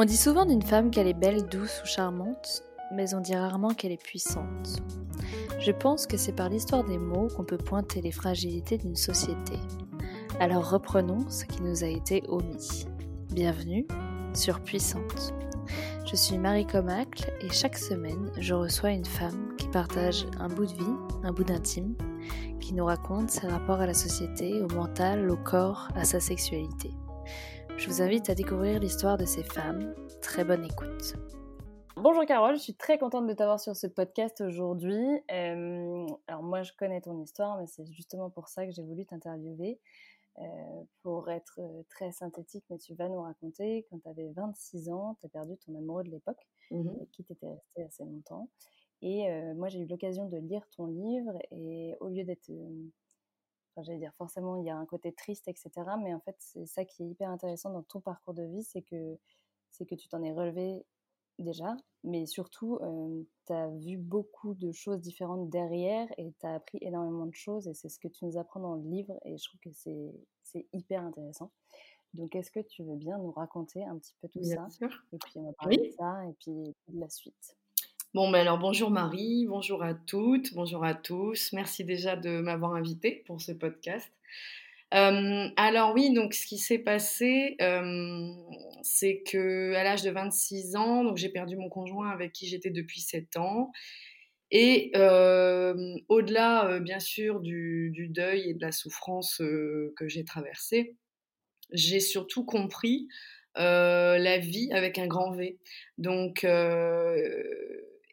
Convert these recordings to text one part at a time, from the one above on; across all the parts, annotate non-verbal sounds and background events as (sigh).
On dit souvent d'une femme qu'elle est belle, douce ou charmante, mais on dit rarement qu'elle est puissante. Je pense que c'est par l'histoire des mots qu'on peut pointer les fragilités d'une société. Alors reprenons ce qui nous a été omis. Bienvenue sur Puissante. Je suis Marie Comacle et chaque semaine, je reçois une femme qui partage un bout de vie, un bout d'intime, qui nous raconte ses rapports à la société, au mental, au corps, à sa sexualité. Je vous invite à découvrir l'histoire de ces femmes. Très bonne écoute. Bonjour Carole, je suis très contente de t'avoir sur ce podcast aujourd'hui. Euh, alors moi je connais ton histoire, mais c'est justement pour ça que j'ai voulu t'interviewer. Euh, pour être euh, très synthétique, mais tu vas nous raconter quand tu avais 26 ans, tu as perdu ton amoureux de l'époque, mmh qui t'était resté assez longtemps. Et moi j'ai eu l'occasion de lire ton livre et au lieu d'être j'allais dire, forcément, il y a un côté triste, etc. Mais en fait, c'est ça qui est hyper intéressant dans ton parcours de vie, c'est que, c'est que tu t'en es relevé déjà, mais surtout, tu as vu beaucoup de choses différentes derrière et tu as appris énormément de choses et c'est ce que tu nous apprends dans le livre et je trouve que c'est hyper intéressant. Donc, est-ce que tu veux bien nous raconter un petit peu tout bien ça sûr. Et puis, on va parler de ça et puis de la suite? Bon, ben alors bonjour Marie, bonjour à toutes, bonjour à tous. Merci déjà de m'avoir invité pour ce podcast. Euh, alors oui, donc ce qui s'est passé, euh, c'est que à l'âge de 26 ans, j'ai perdu mon conjoint avec qui j'étais depuis 7 ans. Et euh, au-delà, bien sûr, du, du, deuil et de la souffrance que j'ai traversée, j'ai surtout compris la vie avec un grand V. Donc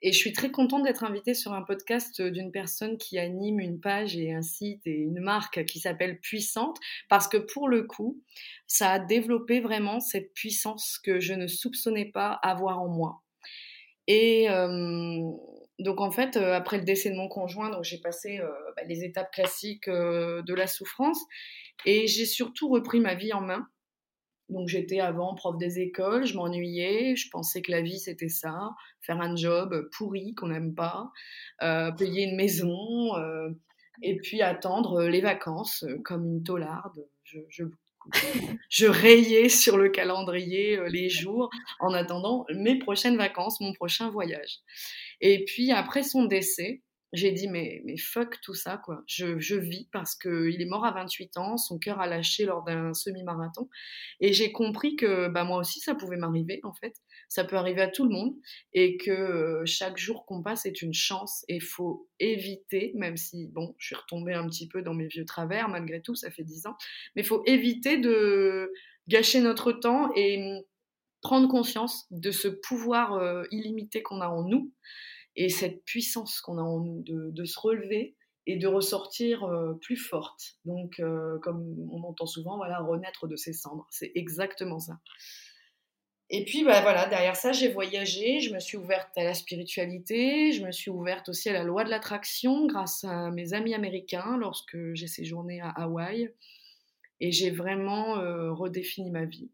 et je suis très contente d'être invitée sur un podcast d'une personne qui anime une page et un site et une marque qui s'appelle Puissante, parce que pour le coup, ça a développé vraiment cette puissance que je ne soupçonnais pas avoir en moi. Et euh, donc en fait, euh, après le décès de mon conjoint, j'ai passé euh, bah, les étapes classiques de la souffrance et j'ai surtout repris ma vie en main. Donc j'étais avant prof des écoles, je m'ennuyais, je pensais que la vie c'était ça, faire un job pourri qu'on n'aime pas, euh, payer une maison, euh, et puis attendre les vacances euh, comme une taularde. Je, je, (laughs) je, rayais sur le calendrier les jours en attendant mes prochaines vacances, mon prochain voyage. Et puis après son décès, j'ai dit mais, mais fuck tout ça quoi. Je, je vis parce qu'il est mort à 28 ans, son cœur a lâché lors d'un semi-marathon et j'ai compris que bah, moi aussi ça pouvait m'arriver en fait. Ça peut arriver à tout le monde et que euh, chaque jour qu'on passe est une chance et faut éviter, même si bon, je suis retombée un petit peu dans mes vieux travers malgré tout, ça fait 10 ans, mais faut éviter de gâcher notre temps et prendre conscience de ce pouvoir euh, illimité qu'on a en nous et cette puissance qu'on a en nous de, se relever et de ressortir euh, plus forte. Donc, euh, comme on entend souvent, voilà, renaître de ses cendres. C'est exactement ça. Et puis, bah, voilà, derrière ça, j'ai voyagé, je me suis ouverte à la spiritualité, je me suis ouverte aussi à la loi de l'attraction grâce à mes amis américains lorsque j'ai séjourné à Hawaï. Et j'ai vraiment euh, redéfini ma vie.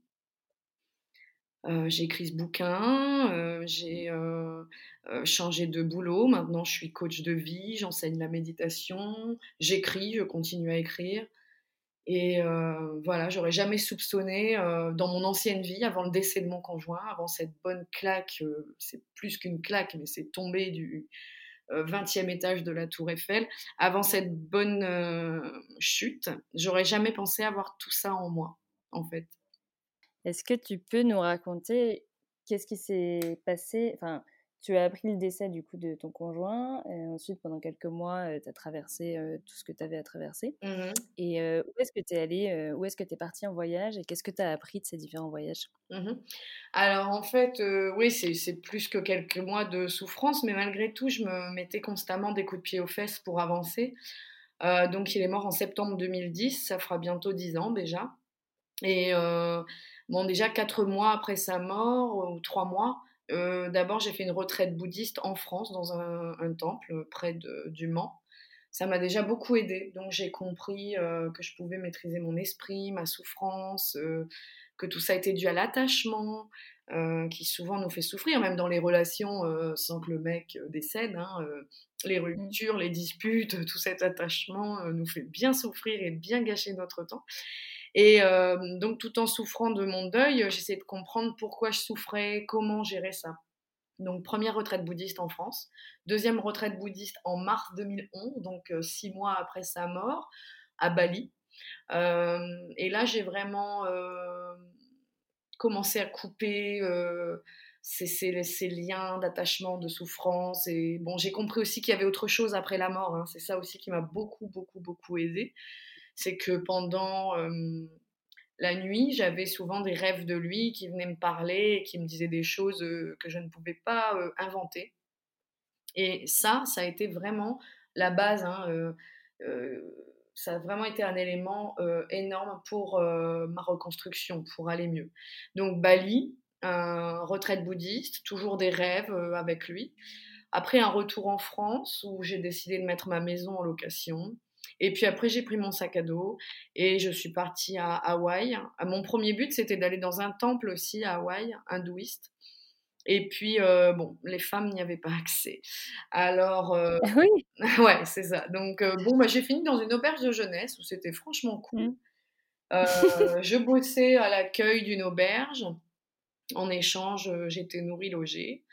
Euh, j'ai écrit ce bouquin, euh, j'ai euh, changé de boulot, maintenant je suis coach de vie, j'enseigne la méditation, j'écris, je continue à écrire. Et voilà, j'aurais jamais soupçonné dans mon ancienne vie, avant le décès de mon conjoint, avant cette bonne claque, c'est plus qu'une claque, mais c'est tombé du 20e étage de la tour Eiffel, avant cette bonne chute, j'aurais jamais pensé avoir tout ça en moi, en fait. Est-ce que tu peux nous raconter qu'est-ce qui s'est passé? Enfin, tu as appris le décès du coup de ton conjoint. Et ensuite, pendant quelques mois, tu as traversé tout ce que tu avais à traverser. Mmh et où est-ce que tu es allé Où est-ce que tu es parti en voyage Et qu'est-ce que tu as appris de ces différents voyages? Mmh Alors en fait, oui, c'est plus que quelques mois de souffrance, mais malgré tout, je me mettais constamment des coups de pied aux fesses pour avancer. donc il est mort en septembre 2010, ça fera bientôt dix ans déjà. Et Bon, déjà quatre mois après sa mort, ou trois mois, euh, d'abord j'ai fait une retraite bouddhiste en France, dans un, temple près de, du Mans. Ça m'a déjà beaucoup aidé. Donc j'ai compris euh, que je pouvais maîtriser mon esprit, ma souffrance, euh, que tout ça était dû à l'attachement, qui souvent nous fait souffrir, même dans les relations sans que le mec décède. Hein, les mmh. ruptures, les disputes, (laughs) tout cet attachement nous fait bien souffrir et bien gâcher notre temps. Et euh, donc, tout en souffrant de mon deuil, j'essayais de comprendre pourquoi je souffrais, comment gérer ça. Donc, première retraite bouddhiste en France, deuxième retraite bouddhiste en mars 2011, donc euh, six mois après sa mort, à Bali. Euh, et là, j'ai vraiment commencé à couper ces, ces, liens d'attachement, de souffrance. Et bon, j'ai compris aussi qu'il y avait autre chose après la mort. Hein. C'est ça aussi qui m'a beaucoup, beaucoup, beaucoup aidé. C'est que pendant la nuit, j'avais souvent des rêves de lui qui venaient me parler et qui me disaient des choses que je ne pouvais pas inventer. Et ça, ça a été vraiment la base. Hein, ça a vraiment été un élément énorme pour ma reconstruction, pour aller mieux. Donc Bali, retraite bouddhiste, toujours des rêves avec lui. Après un retour en France où j'ai décidé de mettre ma maison en location. Et puis après, j'ai pris mon sac à dos et je suis partie à Hawaï. Mon premier but, c'était d'aller dans un temple aussi à Hawaï, hindouiste. Et puis, euh, bon, les femmes n'y avaient pas accès. Alors, euh, oui. (laughs) ouais, c'est ça. Donc, euh, bon, bah, j'ai fini dans une auberge de jeunesse où c'était franchement cool. Mmh. (laughs) je bossais à l'accueil d'une auberge. En échange, j'étais nourrie, logée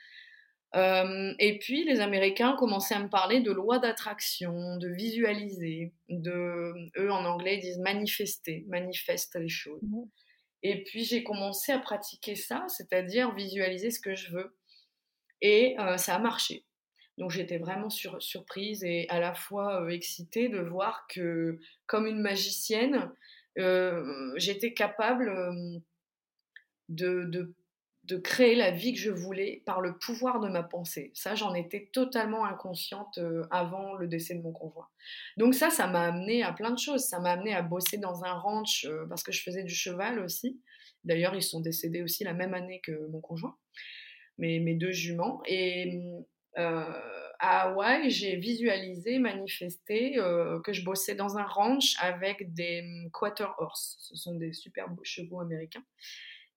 et puis, les Américains commençaient à me parler de loi d'attraction, de visualiser, de, eux en anglais ils disent manifester, manifeste les choses. Mmh. Et puis, j'ai commencé à pratiquer ça, c'est-à-dire visualiser ce que je veux. Et ça a marché. Donc, j'étais vraiment sur, surprise et à la fois excitée de voir que, comme une magicienne, j'étais capable de, de de créer la vie que je voulais par le pouvoir de ma pensée. Ça, j'en étais totalement inconsciente euh, avant le décès de mon conjoint. Donc ça, ça m'a amené à plein de choses. Ça m'a amené à bosser dans un ranch euh, parce que je faisais du cheval aussi. D'ailleurs, ils sont décédés aussi la même année que mon conjoint, mes, mes deux juments. Et euh, à Hawaï, j'ai visualisé, manifesté que je bossais dans un ranch avec des quarter horse. Ce sont des superbes chevaux américains.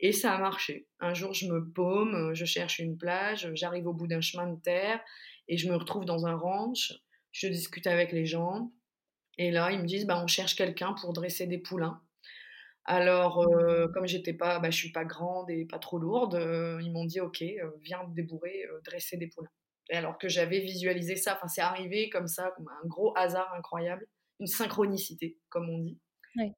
Et ça a marché. Un jour, je me paume, euh, je cherche une plage, j'arrive au bout d'un chemin de terre et je me retrouve dans un ranch. Je discute avec les gens. Et là, ils me disent, bah, on cherche quelqu'un pour dresser des poulains. Alors, euh, comme j'étais pas, bah, je suis pas grande et pas trop lourde, euh, ils m'ont dit, ok, viens débourrer, dresser des poulains. Et alors que j'avais visualisé ça, enfin, c'est arrivé comme ça, comme un gros hasard incroyable, une synchronicité, comme on dit. Oui.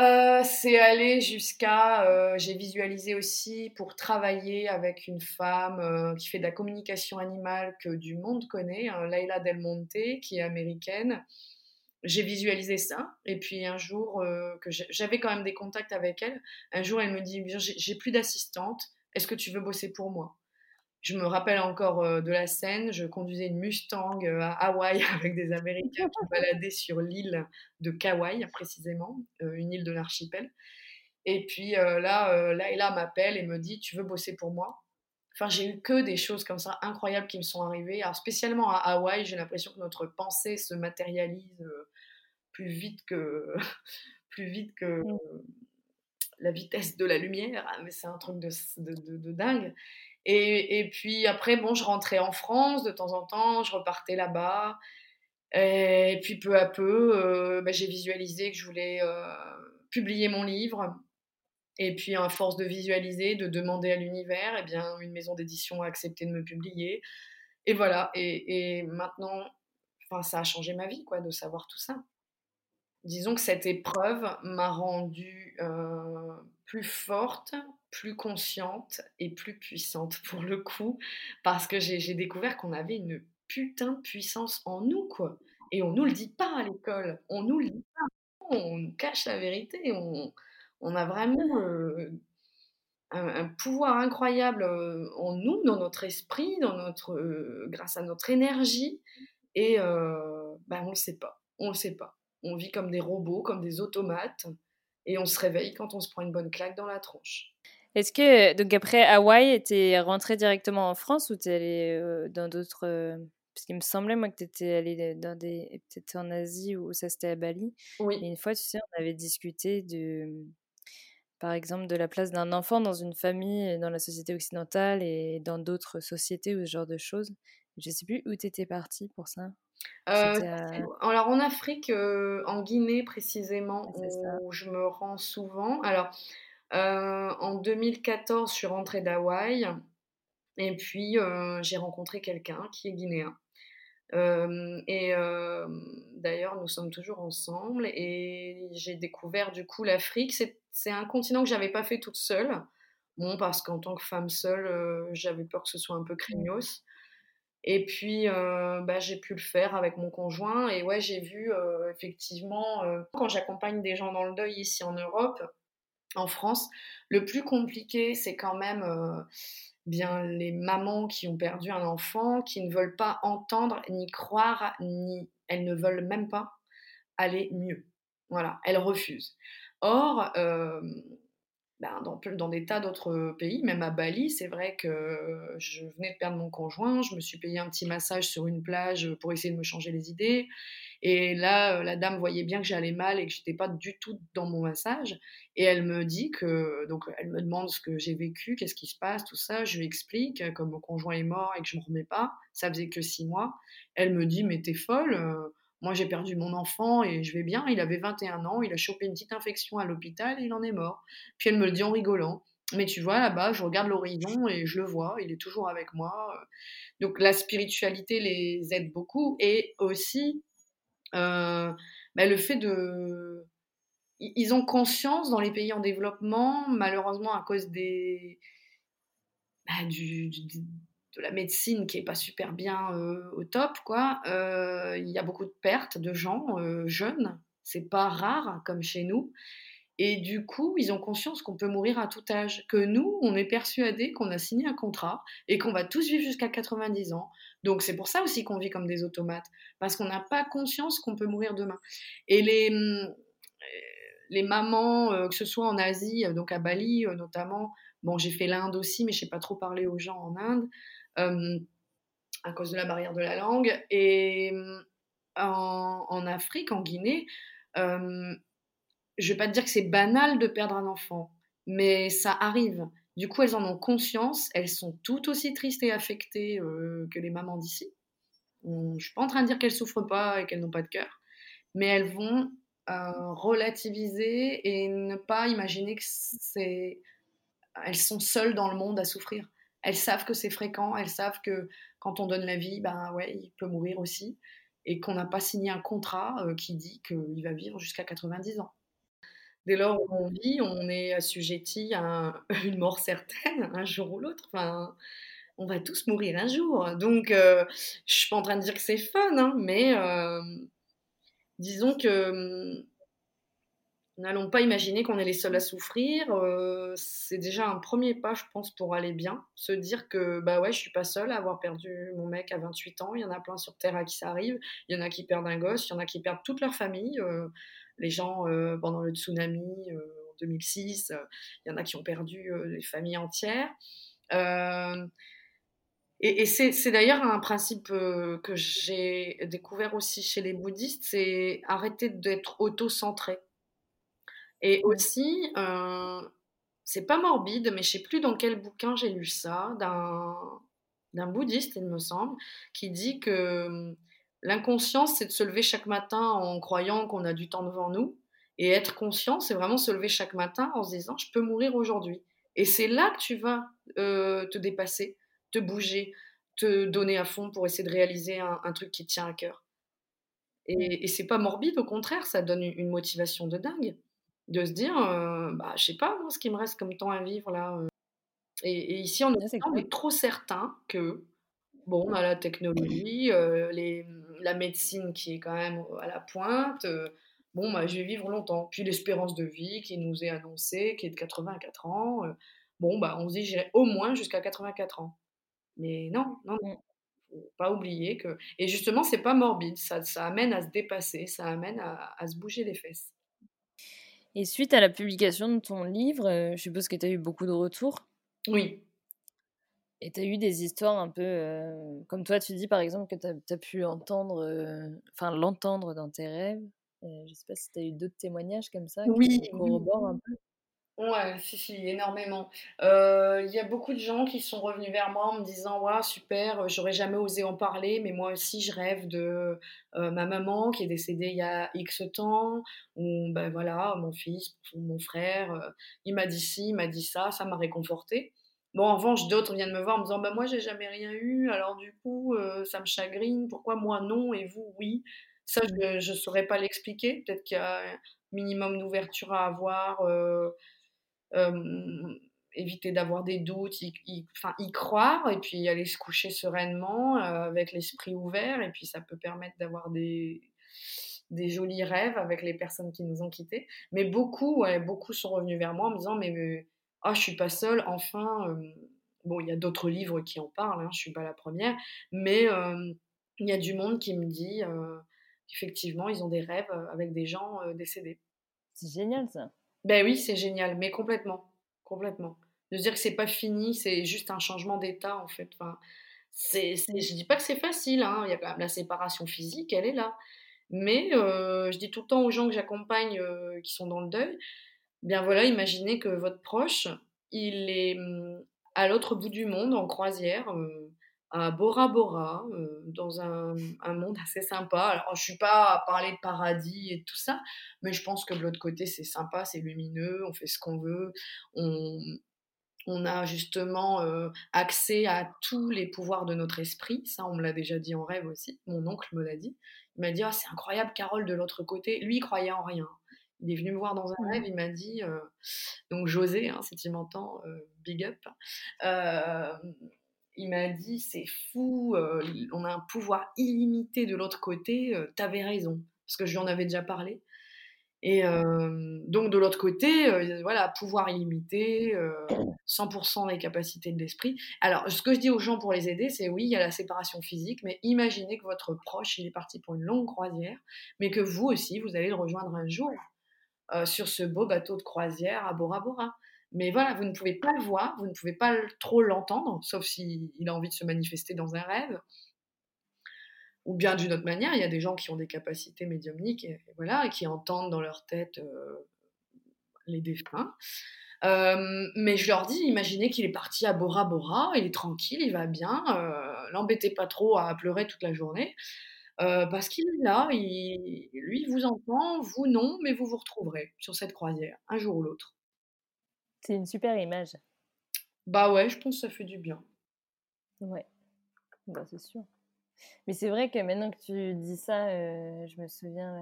Euh, c'est aller jusqu'à, euh, j'ai visualisé aussi pour travailler avec une femme euh, qui fait de la communication animale que du monde connaît, hein, Laila Del Monte, qui est américaine. J'ai visualisé ça, et puis un jour, que j'avais quand même des contacts avec elle, un jour elle me dit, j'ai plus d'assistante, est-ce que tu veux bosser pour moi? Je me rappelle encore euh, de la scène, je conduisais une Mustang euh, à Hawaï (laughs) avec des Américains qui baladaient sur l'île de Kauai, précisément, euh, une île de l'archipel. Et puis là, Laila m'appelle et me dit Tu veux bosser pour moi? Enfin, j'ai eu que des choses comme ça incroyables qui me sont arrivées. Alors, spécialement à Hawaï, j'ai l'impression que notre pensée se matérialise plus vite que, (laughs) plus vite que mmh. la vitesse de la lumière. Ah, mais c'est un truc de, de, de dingue. Et, puis après, bon, je rentrais en France de temps en temps, je repartais là-bas. Et puis peu à peu, euh, bah, j'ai visualisé que je voulais euh, publier mon livre. Et puis à force de visualiser, de demander à l'univers, eh bien, une maison d'édition a accepté de me publier. Et voilà. Et, maintenant, ça a changé ma vie, quoi, de savoir tout ça disons que cette épreuve m'a rendue euh, plus forte, plus consciente et plus puissante pour le coup, parce que j'ai découvert qu'on avait une putain de puissance en nous, quoi. Et on nous le dit pas à l'école, on nous le dit pas, on nous cache la vérité, on, a vraiment euh, un, pouvoir incroyable euh, en nous, dans notre esprit, dans notre, grâce à notre énergie, et ben on le sait pas, on le sait pas. On vit comme des robots, comme des automates, et on se réveille quand on se prend une bonne claque dans la tronche. Est-ce que, donc après Hawaï, es rentré directement en France ou t'es allé euh, dans d'autres. Euh, parce qu'il me semblait, moi, que tu étais allé dans des. Peut-être en Asie ou ça c'était à Bali. Oui. Et une fois, tu sais, on avait discuté de. Par exemple, de la place d'un enfant dans une famille, dans la société occidentale et dans d'autres sociétés ou ce genre de choses. Je sais plus où tu étais parti pour ça. alors en Afrique, en Guinée précisément, où je me rends souvent. Alors en 2014, je suis rentrée d'Hawaï et puis j'ai rencontré quelqu'un qui est guinéen. et d'ailleurs, nous sommes toujours ensemble et j'ai découvert du coup l'Afrique. C'est un continent que j'avais pas fait toute seule. Bon, parce qu'en tant que femme seule, j'avais peur que ce soit un peu craignos. Et puis, bah, j'ai pu le faire avec mon conjoint. Et ouais, j'ai vu effectivement, quand j'accompagne des gens dans le deuil ici en Europe, en France, le plus compliqué, c'est quand même bien les mamans qui ont perdu un enfant, qui ne veulent pas entendre, ni croire, ni elles ne veulent même pas aller mieux. Voilà, elles refusent. Or, ben, dans, dans, des tas d'autres pays, même à Bali, c'est vrai que je venais de perdre mon conjoint, je me suis payé un petit massage sur une plage pour essayer de me changer les idées. Et là, la dame voyait bien que j'allais mal et que j'étais pas du tout dans mon massage. Et elle me dit que, donc, elle me demande ce que j'ai vécu, qu'est-ce qui se passe, tout ça. Je lui explique, comme mon conjoint est mort et que je me remets pas, ça faisait que six mois. Elle me dit, mais t'es folle moi, j'ai perdu mon enfant et je vais bien. Il avait 21 ans, il a chopé une petite infection à l'hôpital et il en est mort. Puis elle me le dit en rigolant. Mais tu vois, là-bas, je regarde l'horizon et je le vois, il est toujours avec moi. Donc la spiritualité les aide beaucoup. Et aussi, euh, bah, le fait de... Ils ont conscience dans les pays en développement, malheureusement à cause. Bah, de la médecine qui est pas super bien euh, au top, quoi. Euh, il y a beaucoup de pertes de gens euh, jeunes, c'est pas rare comme chez nous. Et du coup, ils ont conscience qu'on peut mourir à tout âge, que nous, on est persuadés qu'on a signé un contrat et qu'on va tous vivre jusqu'à 90 ans. Donc c'est pour ça aussi qu'on vit comme des automates, parce qu'on n'a pas conscience qu'on peut mourir demain. Et les, les mamans, que ce soit en Asie, donc à Bali notamment, bon j'ai fait l'Inde aussi, mais je n'ai pas trop parlé aux gens en Inde, à cause de la barrière de la langue. Et en, Afrique, en Guinée, je je vais pas te dire que c'est banal de perdre un enfant, mais ça arrive. Du coup, elles en ont conscience, elles sont tout aussi tristes et affectées que les mamans d'ici. Je ne suis pas en train de dire qu'elles souffrent pas et qu'elles n'ont pas de cœur, mais elles vont relativiser et ne pas imaginer que c'est elles sont seules dans le monde à souffrir elles savent que c'est fréquent, elles savent que quand on donne la vie, ben ouais, il peut mourir aussi, et qu'on n'a pas signé un contrat euh, qui dit qu'il va vivre jusqu'à 90 ans. Dès lors où on vit, on est assujetti à (laughs) une mort certaine, un jour ou l'autre. On va tous mourir un jour. Donc, euh, je suis pas en train de dire que c'est fun, hein, mais euh, disons que hum, N'allons pas imaginer qu'on est les seuls à souffrir. Euh, c'est déjà un premier pas, je pense, pour aller bien. Se dire que, bah ouais, je suis pas seule à avoir perdu mon mec à 28 ans. Il y en a plein sur Terre à qui ça arrive. Il y en a qui perdent un gosse, il y en a qui perdent toute leur famille. Les gens, euh, pendant le tsunami en 2006, il y en a qui ont perdu des familles entières. et, et c'est d'ailleurs un principe que j'ai découvert aussi chez les bouddhistes, c'est arrêter d'être auto-centré. Et aussi, euh, c'est pas morbide, mais je sais plus dans quel bouquin j'ai lu ça, d'un bouddhiste, il me semble, qui dit que l'inconscience, c'est de se lever chaque matin en croyant qu'on a du temps devant nous. Et être conscient, c'est vraiment se lever chaque matin en se disant, je peux mourir aujourd'hui. Et c'est là que tu vas euh, te dépasser, te bouger, te donner à fond pour essayer de réaliser un, truc qui te tient à cœur. Et, et c'est pas morbide, au contraire, ça donne une motivation de dingue de se dire, bah, je sais pas, moi, ce qui me reste comme temps à vivre là. Et, ici, on est trop certain que, bon, on a la technologie, (clears throat) les, la médecine qui est quand même à la pointe. bon, bah, je vais vivre longtemps. Puis l'espérance de vie qui nous est annoncée, qui est de 84 ans. bon, bah, on se dit, j'irai au moins jusqu'à 84 ans. Mais non, non, non. Mmh. Faut pas oublier que. Et justement, c'est pas morbide. Ça, ça amène à se dépasser, ça amène à, à se bouger les fesses. Et suite à la publication de ton livre, euh, je suppose que tu as eu beaucoup de retours? Oui. Et tu as eu des histoires un peu. Euh, comme toi, tu dis par exemple que tu as, pu entendre. Euh, enfin, l'entendre dans tes rêves. je sais pas si tu as eu d'autres témoignages comme ça oui, qui corroborent un peu. Ouais, si, si, énormément. Euh, Il y a beaucoup de gens qui sont revenus vers moi en me disant Ouais, super, j'aurais jamais osé en parler, mais moi aussi, je rêve de euh, ma maman qui est décédée il y a X temps, ou ben voilà, mon fils, mon frère, euh, il m'a dit ci, il m'a dit ça, ça m'a réconforté. Bon, en revanche, d'autres viennent me voir en me disant Bah, moi, j'ai jamais rien eu, alors du coup, euh, ça me chagrine, pourquoi moi non et vous oui Ça, je ne saurais pas l'expliquer. Peut-être qu'il y a un minimum d'ouverture à avoir. euh, euh, éviter d'avoir des doutes, y, y- croire et puis aller se coucher sereinement avec l'esprit ouvert et puis ça peut permettre d'avoir des, jolis rêves avec les personnes qui nous ont quittés. Mais beaucoup, beaucoup sont revenus vers moi en me disant mais ah je suis pas seule, enfin euh, bon il y a d'autres livres qui en parlent, hein, je suis pas la première, mais il y a du monde qui me dit effectivement ils ont des rêves avec des gens décédés. C'est génial ça. Ben oui, c'est génial, mais complètement, complètement. De se dire que c'est pas fini, c'est juste un changement d'état en fait. Enfin, c'est, c'est- je dis pas que c'est facile, hein. Il y a quand même la séparation physique, elle est là. Mais euh, je dis tout le temps aux gens que j'accompagne euh, qui sont dans le deuil, bien voilà, imaginez que votre proche, il est hum, à l'autre bout du monde en croisière, euh, à Bora Bora, euh, dans un, monde assez sympa. Alors je suis pas à parler de paradis et tout ça, mais je pense que de l'autre côté, c'est sympa, c'est lumineux, on fait ce qu'on veut, on, a justement euh, accès à tous les pouvoirs de notre esprit. Ça, on me l'a déjà dit en rêve aussi. Mon oncle me l'a dit. Il m'a dit, Ah, c'est incroyable, Carole, de l'autre côté. Lui, il croyait en rien. Il est venu me voir dans un rêve, il m'a dit, euh, donc José, hein, si tu m'entends, euh, big up. Euh, il m'a dit, c'est fou, on a un pouvoir illimité de l'autre côté, t'avais raison. Parce que je lui en avais déjà parlé. Et donc de l'autre côté, voilà, pouvoir illimité, euh, 100% des capacités de l'esprit. Alors, ce que je dis aux gens pour les aider, c'est oui, il y a la séparation physique, mais imaginez que votre proche, il est parti pour une longue croisière, mais que vous aussi, vous allez le rejoindre un jour euh, sur ce beau bateau de croisière à Bora Bora. Mais voilà, vous ne pouvez pas le voir, vous ne pouvez pas trop l'entendre, sauf s'il a envie de se manifester dans un rêve ou bien d'une autre manière, il y a des gens qui ont des capacités médiumniques et, voilà, qui entendent dans leur tête euh, les défunts. Euh, mais je leur dis, imaginez qu'il est parti à Bora Bora, il est tranquille, il va bien, euh, l'embêtez pas trop à pleurer toute la journée, euh, parce qu'il est là, il, lui il vous entend, vous non, mais vous vous retrouverez sur cette croisière, un jour ou l'autre. C'est une super image. Bah ouais, je pense que ça fait du bien. Ouais, bah, c'est sûr. Mais c'est vrai que maintenant que tu dis ça, euh, je me souviens,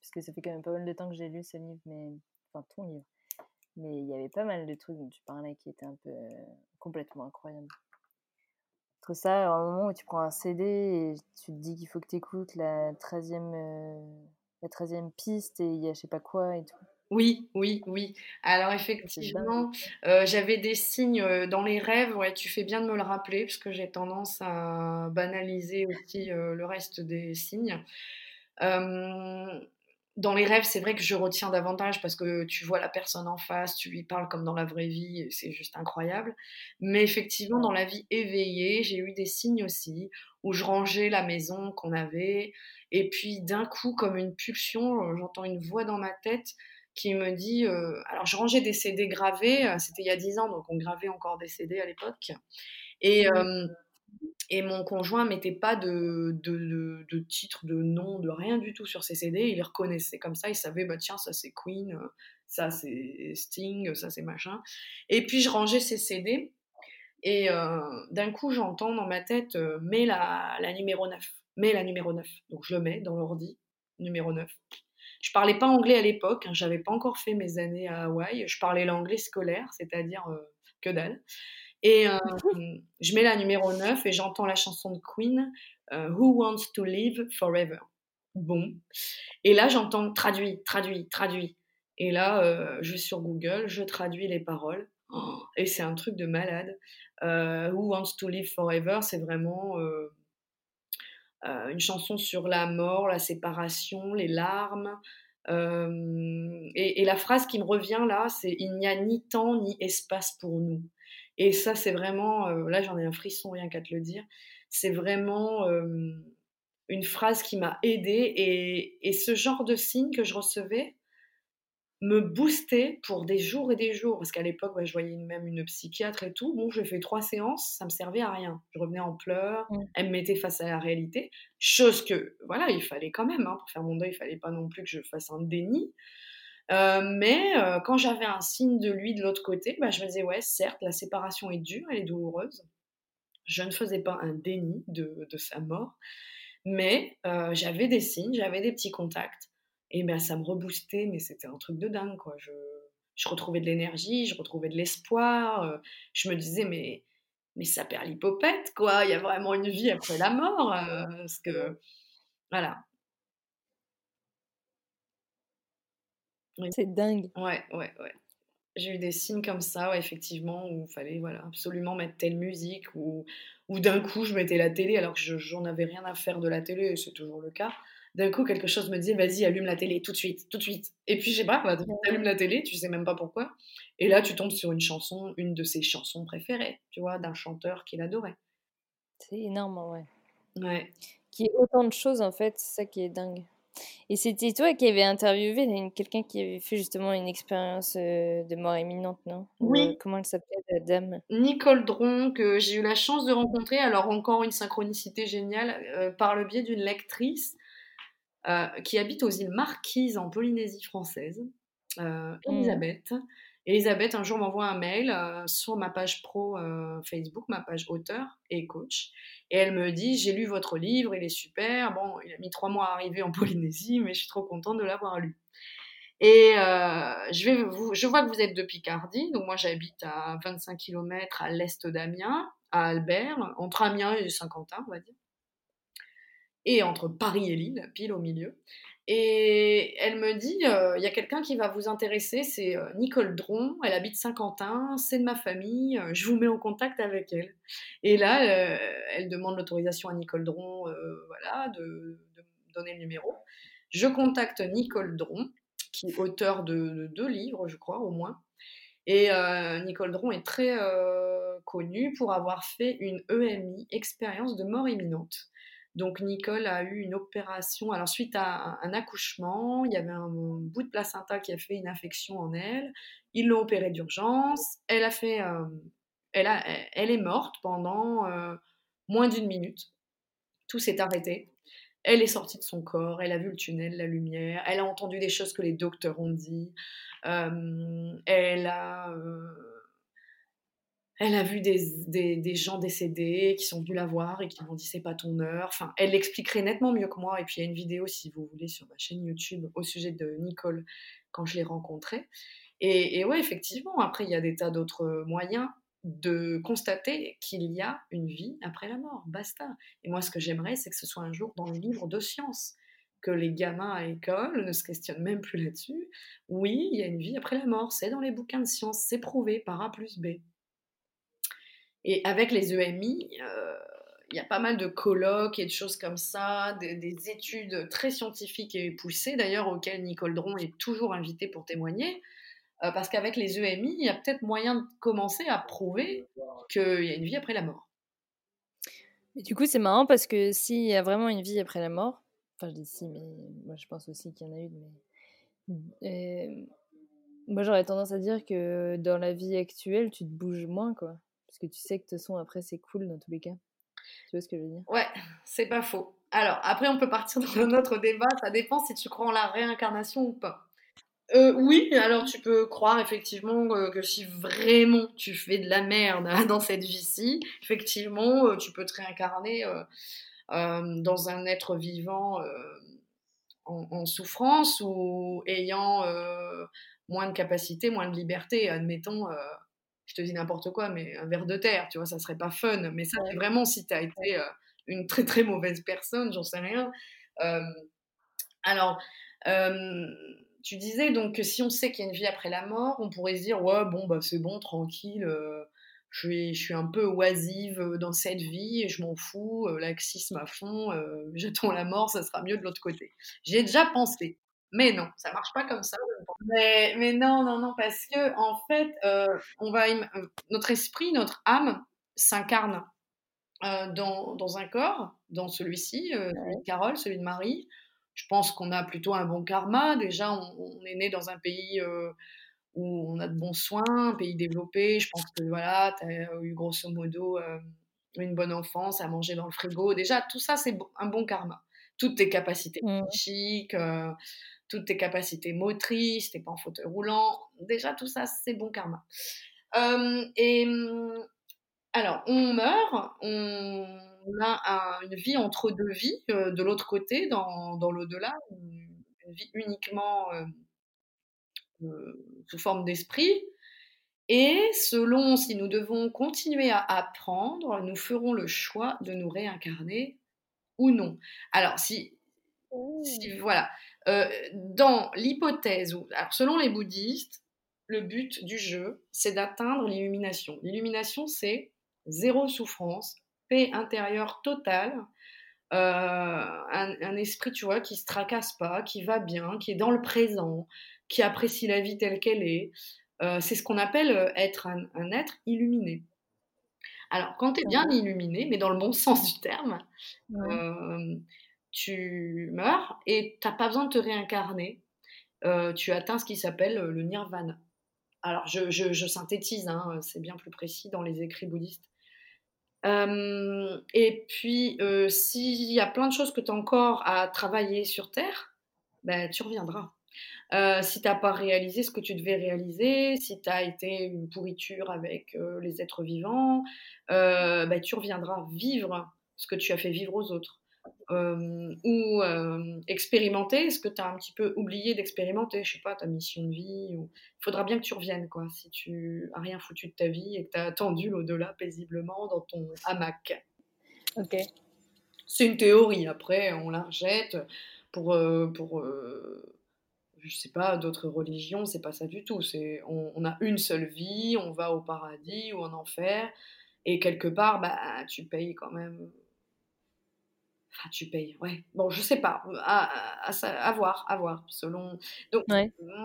parce que ça fait quand même pas mal de temps que j'ai lu ce livre, mais enfin ton livre. Mais il y avait pas mal de trucs dont tu parlais qui étaient un peu complètement incroyables. Entre ça, à un moment où tu prends un CD et tu te dis qu'il faut que tu écoutes la 13e, euh, la 13e piste et il y a je sais pas quoi et tout. Oui, oui, oui. Alors effectivement, euh, j'avais des signes euh, dans les rêves, ouais, tu fais bien de me le rappeler, parce que j'ai tendance à banaliser aussi le reste des signes. Euh, dans les rêves, c'est vrai que je retiens davantage parce que tu vois la personne en face, tu lui parles comme dans la vraie vie, c'est juste incroyable. Mais effectivement, dans la vie éveillée, j'ai eu des signes aussi où je rangeais la maison qu'on avait, et puis d'un coup, comme une pulsion, j'entends une voix dans ma tête qui me dit, euh, alors je rangeais des CD gravés, euh, c'était il y a 10 ans, donc on gravait encore des CD à l'époque, et, euh, et mon conjoint mettait pas de, de, de, de titre, de nom, de rien du tout sur ses CD, il les reconnaissait comme ça, il savait, bah tiens, ça c'est Queen, ça c'est Sting, ça c'est machin, et puis je rangeais ces CD, et euh, d'un coup j'entends dans ma tête, euh, mets la, la numéro 9, mets la numéro 9, donc je le mets dans l'ordi, numéro 9. Je parlais pas anglais à l'époque, hein, j'avais pas encore fait mes années à Hawaï. Je parlais l'anglais scolaire, c'est-à-dire euh, que dalle. Et euh, je mets la numéro 9 et j'entends la chanson de Queen, euh, Who Wants to Live Forever. Bon. Et là, j'entends traduit, traduit, traduit. Et là, euh, je vais sur Google, je traduis les paroles. Oh, et c'est un truc de malade. Who Wants to Live Forever, c'est vraiment une chanson sur la mort, la séparation, les larmes. Et, et, la phrase qui me revient là, c'est Il n'y a ni temps ni espace pour nous. Et ça, c'est vraiment, euh, là j'en ai un frisson rien qu'à te le dire, c'est vraiment euh, une phrase qui m'a aidée. Et, et, ce genre de signe que je recevais, me booster pour des jours et des jours. Parce qu'à l'époque, je voyais même une psychiatre et tout. Bon, je fais trois séances, ça me servait à rien. Je revenais en pleurs, mmh. elle me mettait face à la réalité. Chose que, voilà, il fallait quand même, hein, pour faire mon deuil, il fallait pas non plus que je fasse un déni. Euh, mais euh, quand j'avais un signe de lui de l'autre côté, bah, je me disais, ouais, certes, la séparation est dure, elle est douloureuse. Je ne faisais pas un déni de, de sa mort, mais euh, j'avais des signes, j'avais des petits contacts. Et ben, ça me reboostait, mais c'était un truc de dingue, quoi. Je, je retrouvais de l'énergie, je retrouvais de l'espoir. Je me disais, mais, mais ça perd l'hypopète, quoi. Il y a vraiment une vie après la mort. Parce que, voilà. C'est dingue. Ouais, ouais, ouais. J'ai eu des signes comme ça, effectivement, où il fallait voilà, absolument mettre telle musique, ou, ou d'un coup je mettais la télé alors que j'en avais rien à faire de la télé, c'est toujours le cas d'un coup, quelque chose me disait, vas-y, allume la télé, tout de suite, tout de suite. Et puis, je sais pas, bah, tu allumes la télé, tu sais même pas pourquoi. Et là, tu tombes sur une chanson, une de ses chansons préférées, tu vois, d'un chanteur qu'il adorait. C'est énorme, ouais. Ouais. Qui est autant de choses, en fait, c'est ça qui est dingue. Et c'était toi qui avais interviewé quelqu'un qui avait fait justement une expérience euh, de mort imminente, non? Oui. comment elle s'appelle, la dame? Nicole Dron, que j'ai eu la chance de rencontrer. Alors, encore une synchronicité géniale, euh, par le biais d'une lectrice euh, qui habite aux îles Marquises en Polynésie française, euh, mmh. Elisabeth. Un jour, m'envoie un mail euh, sur ma page pro Facebook, ma page auteur et coach. Et elle me dit J'ai lu votre livre, il est super. Bon, il a mis trois mois à arriver en (laughs) Polynésie, mais je suis trop contente de l'avoir lu. Et vous, je vois que vous êtes de Picardie, donc moi j'habite à 25 km à l'est d'Amiens, à Albert, entre Amiens et Saint-Quentin, on va dire et entre Paris et Lille, pile au milieu. Et elle me dit, euh, il y a quelqu'un qui va vous intéresser, c'est euh, Nicole Dron, elle habite Saint-Quentin, c'est de ma famille, euh, je vous mets en contact avec elle. Et là, elle demande l'autorisation à Nicole Dron voilà, de, de, donner le numéro. Je contacte Nicole Dron, qui est auteur de, deux livres, je crois, au moins. Et Nicole Dron est très connue pour avoir fait une EMI, expérience de mort imminente. Donc Nicole a eu une opération, alors suite à un, accouchement, il y avait un, bout de placenta qui a fait une infection en elle. Ils l'ont opérée d'urgence. Elle a fait, euh, elle, a, elle est morte pendant euh, moins d'une minute. Tout s'est arrêté. Elle est sortie de son corps, elle a vu le tunnel, la lumière, elle a entendu des choses que les docteurs ont dit. Euh, elle a elle a vu des, des, gens décédés qui sont venus la voir et qui m'ont dit c'est pas ton heure. Enfin, elle l'expliquerait nettement mieux que moi. Et puis il y a une vidéo, si vous voulez, sur ma chaîne YouTube au sujet de Nicole quand je l'ai rencontrée. Et, et, ouais, effectivement, après, il y a des tas d'autres moyens de constater qu'il y a une vie après la mort. Basta. Et moi, ce que j'aimerais, c'est que ce soit un jour dans le livre de science que les gamins à l'école ne se questionnent même plus là-dessus. Oui, il y a une vie après la mort, c'est dans les bouquins de science, c'est prouvé par A plus B. Et avec les EMI, euh, il y a pas mal de colloques et de choses comme ça, des, études très scientifiques et poussées, d'ailleurs, auxquelles Nicole Dron est toujours invitée pour témoigner. Euh, parce qu'avec les EMI, il y a peut-être moyen de commencer à prouver qu'il y a une vie après la mort. Mais du coup, c'est marrant parce que s'il y a vraiment une vie après la mort, enfin, je dis si, mais moi je pense aussi qu'il y en a une, mais. Euh, moi j'aurais tendance à dire que dans la vie actuelle, tu te bouges moins, quoi. Parce que tu sais que de toute façon, après, c'est cool dans tous les cas. Tu vois ce que je veux dire? Ouais, c'est pas faux. Alors, après, on peut partir (laughs) dans un autre débat. Ça dépend si tu crois en la réincarnation ou pas. Euh, oui, alors tu peux croire effectivement euh, que si vraiment tu fais de la merde (laughs) dans cette vie-ci, effectivement, euh, tu peux te réincarner dans un être vivant en, souffrance ou ayant moins de capacité, moins de liberté. Admettons, je te dis n'importe quoi, mais un verre de terre, tu vois, ça serait pas fun. Mais ça, c'est vraiment si tu as été euh, une très très mauvaise personne, j'en sais rien. Euh, alors, euh, tu disais donc que si on sait qu'il y a une vie après la mort, on pourrait se dire, ouais, bon, bah c'est bon, tranquille. je suis, je suis, un peu oisive dans cette vie et je m'en fous, laxisme à fond, (laughs) j'attends la mort, ça sera mieux de l'autre côté. J'ai déjà pensé. Mais non, ça marche pas comme ça. Mais, mais non, non, non, parce que en fait, euh, on va euh, notre esprit, notre âme s'incarne euh, dans, dans, un corps, dans celui-ci, celui de Carole, celui de Marie. je pense qu'on a plutôt un bon karma. Déjà, on, est né dans un pays où on a de bons soins, un pays développé. Je pense que voilà, tu as eu grosso modo une bonne enfance, à manger dans le frigo. Déjà, tout ça, c'est un bon karma. Toutes tes capacités mmh. psychiques, toutes tes capacités motrices, t'es pas en fauteuil roulant. Déjà, tout ça, c'est bon karma. et mmh, alors, on meurt, on a une vie entre deux vies, de l'autre côté, dans, dans l'au-delà, une, vie uniquement sous forme d'esprit. Et selon si nous devons continuer à apprendre, nous ferons le choix de nous réincarner ou non. Alors, si, si mmh. voilà, euh, dans l'hypothèse où, alors selon les bouddhistes, le but du jeu, c'est d'atteindre l'illumination. L'illumination, c'est zéro souffrance, paix intérieure totale, euh, un, un, esprit, tu vois, qui se tracasse pas, qui va bien, qui est dans le présent, qui apprécie la vie telle qu'elle est, euh, c'est ce qu'on appelle être un, être illuminé. Alors, quand tu es bien illuminé, mais dans le bon (laughs) sens du terme, tu meurs et tu n'as pas besoin de te réincarner. tu atteins ce qui s'appelle le nirvana. Alors, je, synthétise, hein, c'est bien plus précis dans les écrits bouddhistes. et puis, s'il y a plein de choses que tu as encore à travailler sur Terre, ben, tu reviendras. Euh, si tu n'as pas réalisé ce que tu devais réaliser, si tu as été une pourriture avec euh, les êtres vivants, euh, bah, tu reviendras vivre ce que tu as fait vivre aux autres. Ou expérimenter ce que tu as un petit peu oublié d'expérimenter, je sais pas, ta mission de vie. Il faudra bien que tu reviennes, quoi, si tu as rien foutu de ta vie et que tu as attendu l'au-delà paisiblement dans ton hamac. Ok. C'est une théorie, après, on la rejette pour, pour je sais pas, d'autres religions, c'est pas ça du tout. C'est on, a une seule vie, on va au paradis ou en enfer, et quelque part, bah, tu payes quand même. Enfin, tu payes, ouais. Bon, je sais pas, à, à, voir, à voir, selon. Donc,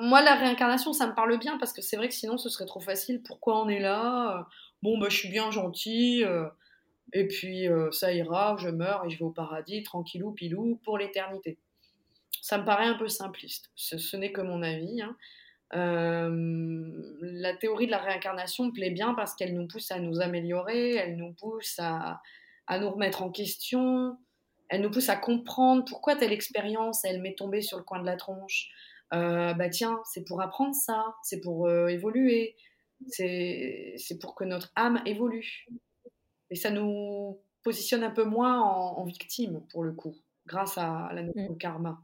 moi, la réincarnation, ça me parle bien parce que c'est vrai que sinon, ce serait trop facile. Pourquoi on est là Bon, bah, je suis bien gentil. Euh, et puis, euh, ça ira, je meurs et je vais au paradis, tranquillou, pilou, pour l'éternité ça me paraît un peu simpliste. Ce, n'est que mon avis. Hein. Euh, la théorie de la réincarnation me plaît bien parce qu'elle nous pousse à nous améliorer, elle nous pousse à, nous remettre en question, elle nous pousse à comprendre pourquoi telle expérience, elle m'est tombée sur le coin de la tronche. Euh, bah tiens, c'est pour apprendre ça, c'est pour euh, évoluer, c'est pour que notre âme évolue. Et ça nous positionne un peu moins en, victime, pour le coup, grâce à la notion de karma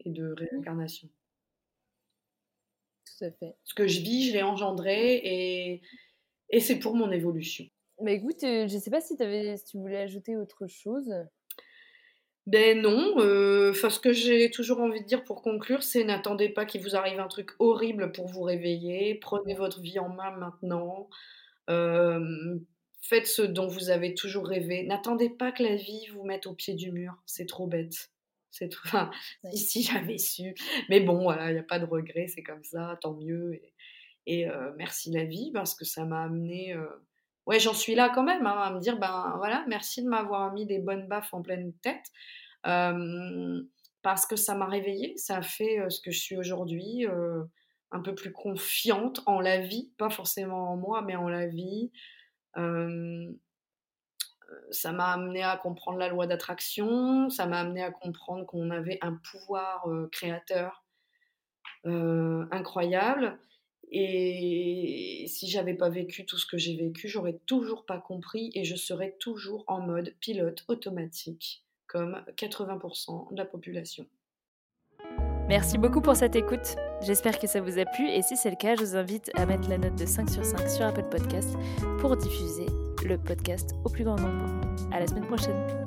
et de réincarnation. Tout à fait. Ce que je vis, je l'ai engendré et, et c'est pour mon évolution. Mais écoute, euh, je ne sais pas si, avais, si tu voulais ajouter autre chose. Ben non, euh, ce que j'ai toujours envie de dire pour conclure, c'est n'attendez pas qu'il vous arrive un truc horrible pour vous réveiller. Prenez votre vie en main maintenant. Euh, faites ce dont vous avez toujours rêvé. N'attendez pas que la vie vous mette au pied du mur. C'est trop bête. C'est tout. Enfin, si, j'avais su. Mais bon, voilà, il n'y a pas de regret, c'est comme ça, tant mieux. Et, euh, merci la vie parce que ça m'a amené. Euh, ouais, j'en suis là quand même, hein, à me dire, ben voilà, merci de m'avoir mis des bonnes baffes en pleine tête. parce que ça m'a réveillée, ça a fait ce que je suis aujourd'hui, un peu plus confiante en la vie, pas forcément en moi, mais en la vie ça m'a amené à comprendre la loi d'attraction, ça m'a amené à comprendre qu'on avait un pouvoir créateur incroyable. Et si j'avais pas vécu tout ce que j'ai vécu, j'aurais toujours pas compris et je serais toujours en mode pilote automatique, comme 80% de la population. Merci beaucoup pour cette écoute. J'espère que ça vous a plu et si c'est le cas, je vous invite à mettre la note de 5 sur 5 sur Apple Podcast pour diffuser le podcast au plus grand nombre. À la semaine prochaine.